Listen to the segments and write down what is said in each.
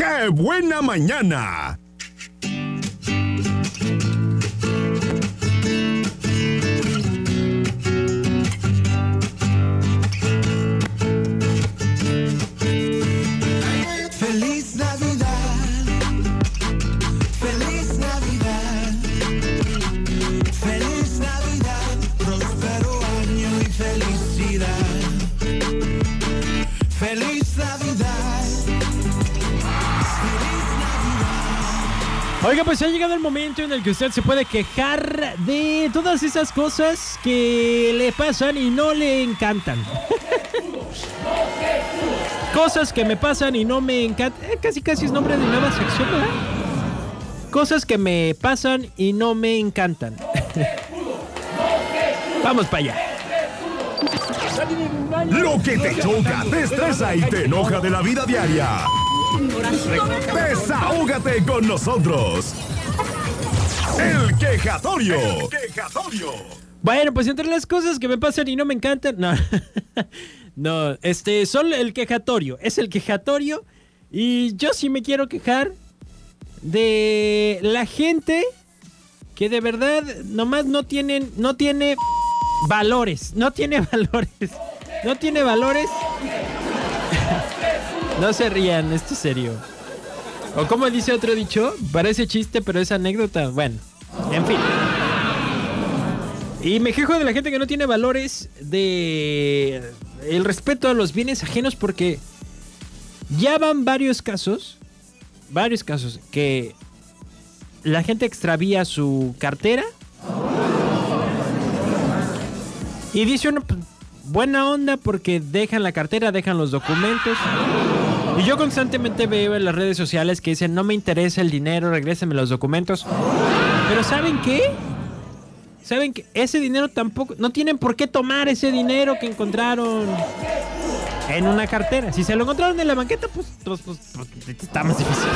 ¡Qué buena mañana! Oiga, pues ha llegado el momento en el que usted se puede quejar de todas esas cosas que le pasan y no le encantan. cosas que me pasan y no me encantan. Eh, casi casi es nombre de nueva sección, ¿verdad? Cosas que me pasan y no me encantan. Vamos para allá. Lo que te choca, te estresa y te enoja de la vida diaria. Desahógate con nosotros. El quejatorio. El quejatorio. Bueno, pues entre las cosas que me pasan y no me encantan, no, no, este, son el quejatorio, es el quejatorio y yo sí me quiero quejar de la gente que de verdad nomás no tienen, no tiene valores, no tiene valores, no tiene valores. No se rían, esto es serio. O como dice otro dicho, parece chiste, pero es anécdota. Bueno, en fin. Y me quejo de la gente que no tiene valores de el respeto a los bienes ajenos porque ya van varios casos, varios casos que la gente extravía su cartera y dice uno pues, buena onda porque dejan la cartera, dejan los documentos. Y yo constantemente veo en las redes sociales que dicen no me interesa el dinero, regrésenme los documentos. Pero ¿saben qué? saben que ese dinero tampoco, no tienen por qué tomar ese dinero que encontraron en una cartera. Si se lo encontraron en la banqueta, pues, pues, pues, pues está más difícil.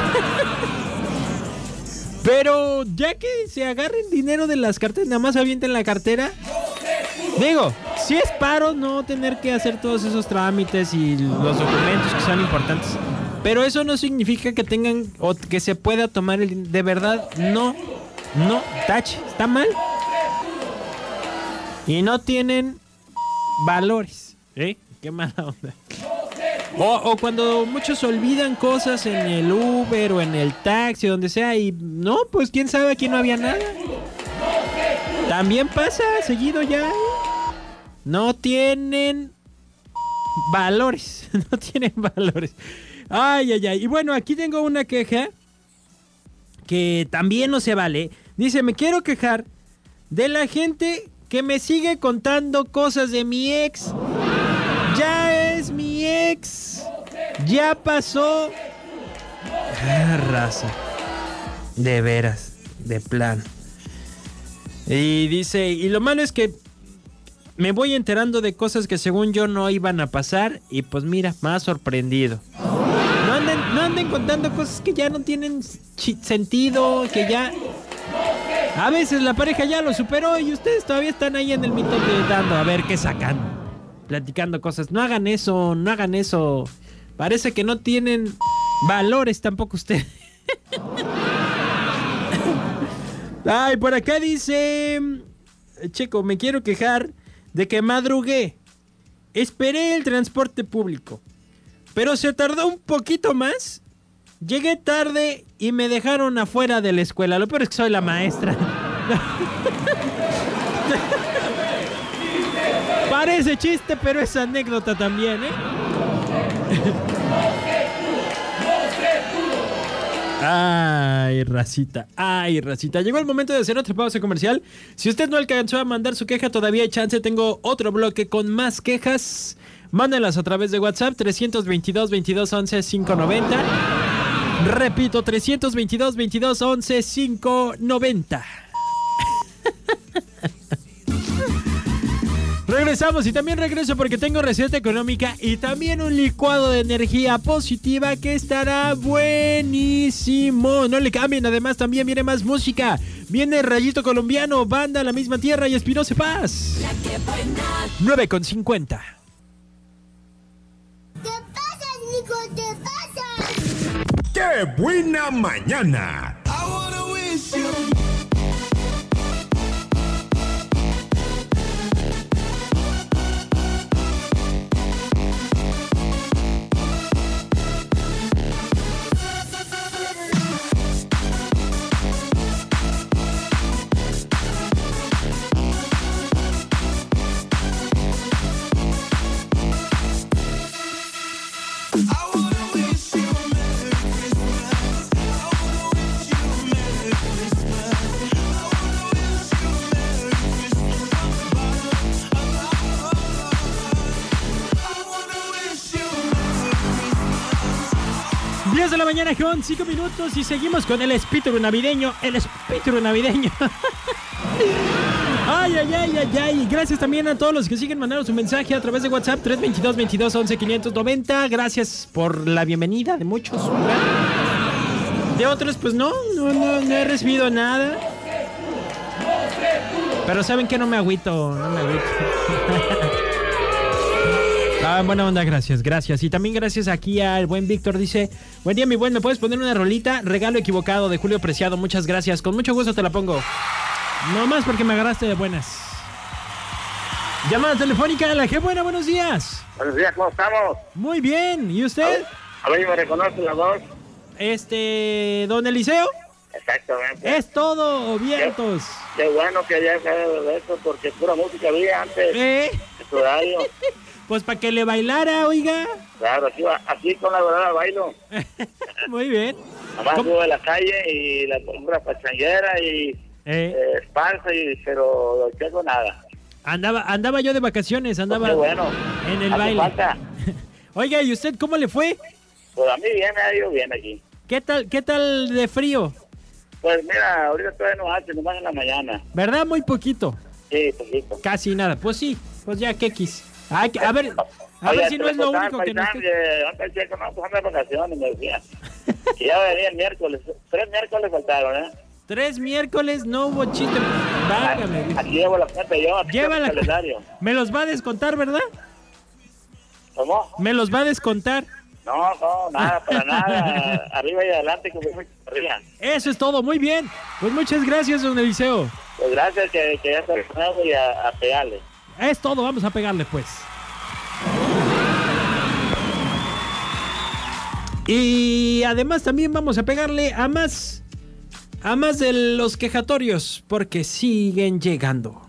Pero ya que se agarren dinero de las carteras, nada más avienten la cartera. Digo, si es paro no tener que hacer todos esos trámites y los documentos que son importantes. Pero eso no significa que tengan o que se pueda tomar el de verdad. No, no, tache, está mal y no tienen valores. ¿Eh? Qué mala onda. O, o, cuando muchos olvidan cosas en el Uber o en el taxi, donde sea, y no, pues quién sabe, aquí no había nada. También pasa, seguido ya. No tienen valores. No tienen valores. Ay, ay, ay. Y bueno, aquí tengo una queja que también no se vale. Dice, me quiero quejar de la gente que me sigue contando cosas de mi ex. Ya es mi ex. Ya pasó. Ah, raza. De veras. De plan. Y dice, y lo malo es que me voy enterando de cosas que según yo no iban a pasar. Y pues mira, más sorprendido. No anden, contando cosas que ya no tienen sentido, que ya a veces la pareja ya lo superó y ustedes todavía están ahí en el mito dando a ver qué sacan. Platicando cosas. No hagan eso, no hagan eso. Parece que no tienen valores tampoco ustedes. Ay, por acá dice... Checo, me quiero quejar de que madrugué. Esperé el transporte público. Pero se tardó un poquito más Llegué tarde y me dejaron afuera de la escuela. Lo peor es que soy la maestra. Parece chiste, pero es anécdota también, ¿eh? Ay, racita, ay, racita. Llegó el momento de hacer otra pausa comercial. Si usted no alcanzó a mandar su queja, todavía hay chance. Tengo otro bloque con más quejas. Mándenlas a través de WhatsApp 322 22 11 590. Repito, 322 22 11 590. Regresamos y también regreso porque tengo receta económica y también un licuado de energía positiva que estará buenísimo. No le cambien, además también viene más música. Viene Rayito Colombiano, Banda La Misma Tierra y Espinosa Paz. 9 con 50. ¿Qué pasa, Nico? ¿Qué pasa? ¡Qué buena mañana! 10 de la mañana con 5 minutos y seguimos con el espíritu navideño, el espíritu navideño. Ay, ay, ay, ay, ay. Gracias también a todos los que siguen mandando su mensaje a través de WhatsApp 322 22 11 590. Gracias por la bienvenida de muchos. De otros, pues no, no, no, no he recibido nada. Pero saben que no me agüito, no me agüito. Ah, buena onda, gracias, gracias. Y también gracias aquí al buen Víctor. Dice, buen día, mi buen, ¿me puedes poner una rolita? Regalo equivocado de Julio Preciado, muchas gracias. Con mucho gusto te la pongo. No más porque me agarraste de buenas. Llamada telefónica a la que buena, buenos días. Buenos días, ¿cómo estamos? Muy bien, ¿y usted? A ver, ¿me reconoce la voz? Este, don Eliseo, Exactamente. es todo, vientos. Qué bueno que ya salido de esto porque pura música había antes Eh, de tu radio. pues para que le bailara, oiga. Claro, así, así con la verdad bailo. Muy bien. Además ¿Cómo? estuve en la calle y la pura pachanguera y Eh, eh, esparza, y, pero no tengo nada. andaba, andaba yo de vacaciones, andaba Qué bueno. en el baile. falta. Oiga, ¿y usted cómo le fue? Pues a mí bien, me ha ido bien aquí. ¿Qué tal, qué tal de frío? Pues mira, ahorita todavía no hace, nomás en la mañana. ¿Verdad? Muy poquito. Sí, poquito. Casi nada. Pues sí, pues ya quequis. Ay, que- a ver, a Oye, ver si no es lo único que nos... que, pues anda de vacaciones, me decía. Que ya venía el miércoles. Tres miércoles faltaron, ¿eh? Tres miércoles no hubo chiste. Válgame. Aquí llevo la cuenta yo, aquí Lleva la- el calendario. Me los va a descontar, ¿verdad? ¿Cómo? Me los va a descontar. No, no, nada, para nada. Arriba y adelante, como muy arriba. Eso es todo, muy bien. Pues muchas gracias, don Eliseo. Pues gracias que, que ya está y a, a pegarle. Es todo, vamos a pegarle pues. Y además también vamos a pegarle a más a más de los quejatorios porque siguen llegando.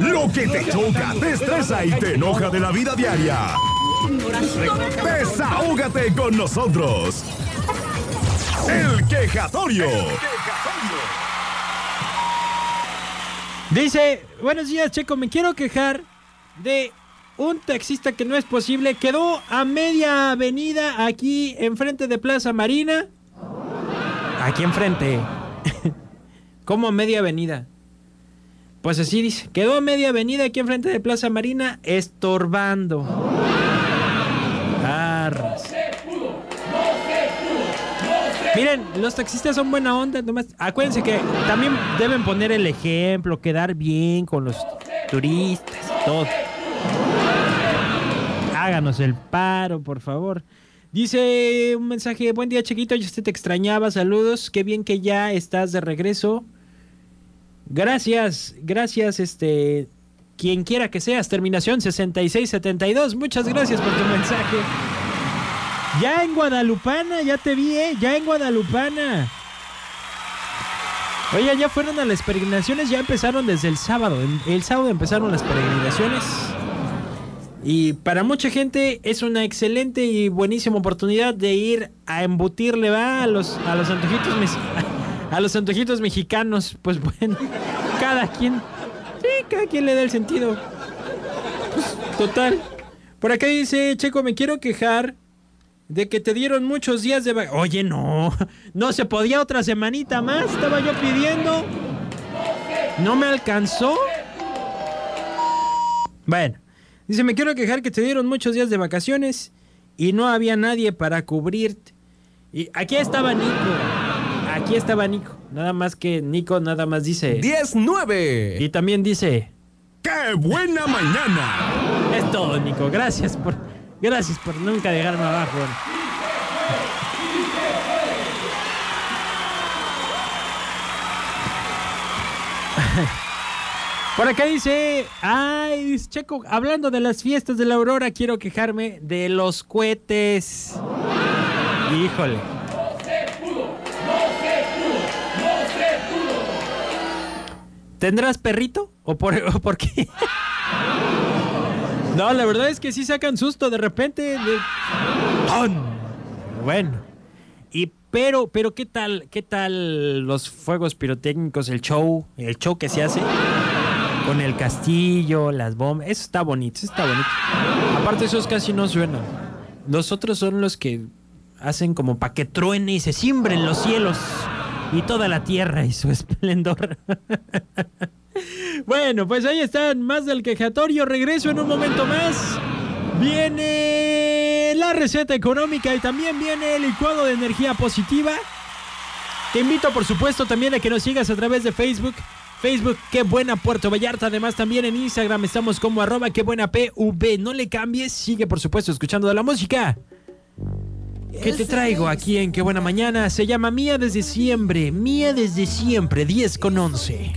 Lo que te choca, te estresa y te enoja de la vida diaria. Desahógate con nosotros. El quejatorio. Dice, "Buenos días, Checo, me quiero quejar de un taxista que no es posible, quedó a media avenida aquí enfrente de Plaza Marina. Aquí enfrente. ¿Cómo media avenida? Pues así dice, quedó a media avenida aquí enfrente de Plaza Marina estorbando. Miren, los taxistas son buena onda, nomás. Acuérdense que también deben poner el ejemplo, quedar bien con los turistas todo. Háganos el paro, por favor. Dice un mensaje, buen día chiquito, yo te extrañaba, saludos, qué bien que ya estás de regreso. Gracias, gracias, este, quien quiera que seas, terminación 6672, muchas gracias por tu mensaje. Ya en Guadalupana, ya te vi, ¿eh? Ya en Guadalupana. Oye, ya fueron a las peregrinaciones, ya empezaron desde el sábado. El, sábado empezaron las peregrinaciones. Y para mucha gente es una excelente y buenísima oportunidad de ir a embutirle va a los a los antojitos a los antojitos mexicanos. Pues bueno, cada quien sí, cada quien le da el sentido. Pues, total. Por acá dice, Checo, me quiero quejar de que te dieron muchos días de vac- Oye, no, no se podía otra semanita más, estaba yo pidiendo. No me alcanzó. Bueno, dice, me quiero quejar que te dieron muchos días de vacaciones y no había nadie para cubrirte. Y aquí estaba Nico. Aquí estaba Nico. Nada más que Nico nada más dice. 10-9. Y también dice, ¡Qué buena mañana! es todo, Nico. Gracias por Gracias por nunca dejarme abajo. Por acá dice, ay, Checo, hablando de las fiestas de la aurora, quiero quejarme de los cohetes. Híjole. No se pudo, no se pudo, no se pudo. ¿Tendrás perrito? ¿O por, o por qué? No, la verdad es que sí sacan susto de repente. de-. Bueno. Y pero, pero ¿qué tal, qué tal los fuegos pirotécnicos, el show, el show que se hace con el castillo, las bombas? Eso está bonito, eso está bonito. Aparte esos casi no suenan. Los otros son los que hacen como para que truene y se cimbren los cielos y toda la tierra y su esplendor. Bueno, pues ahí están, más del quejatorio. Regreso en un momento más. Viene la receta económica y también viene el licuado de energía positiva. Te invito, por supuesto, también a que nos sigas a través de Facebook. Facebook, qué buena Puerto Vallarta. Además, también en Instagram estamos como arroba qué buena PV. No le cambies, sigue, por supuesto, escuchando de la música. ¿Qué te traigo aquí en Qué Buena Mañana? Se llama Mía desde siempre. Mía desde siempre, 10 con 11.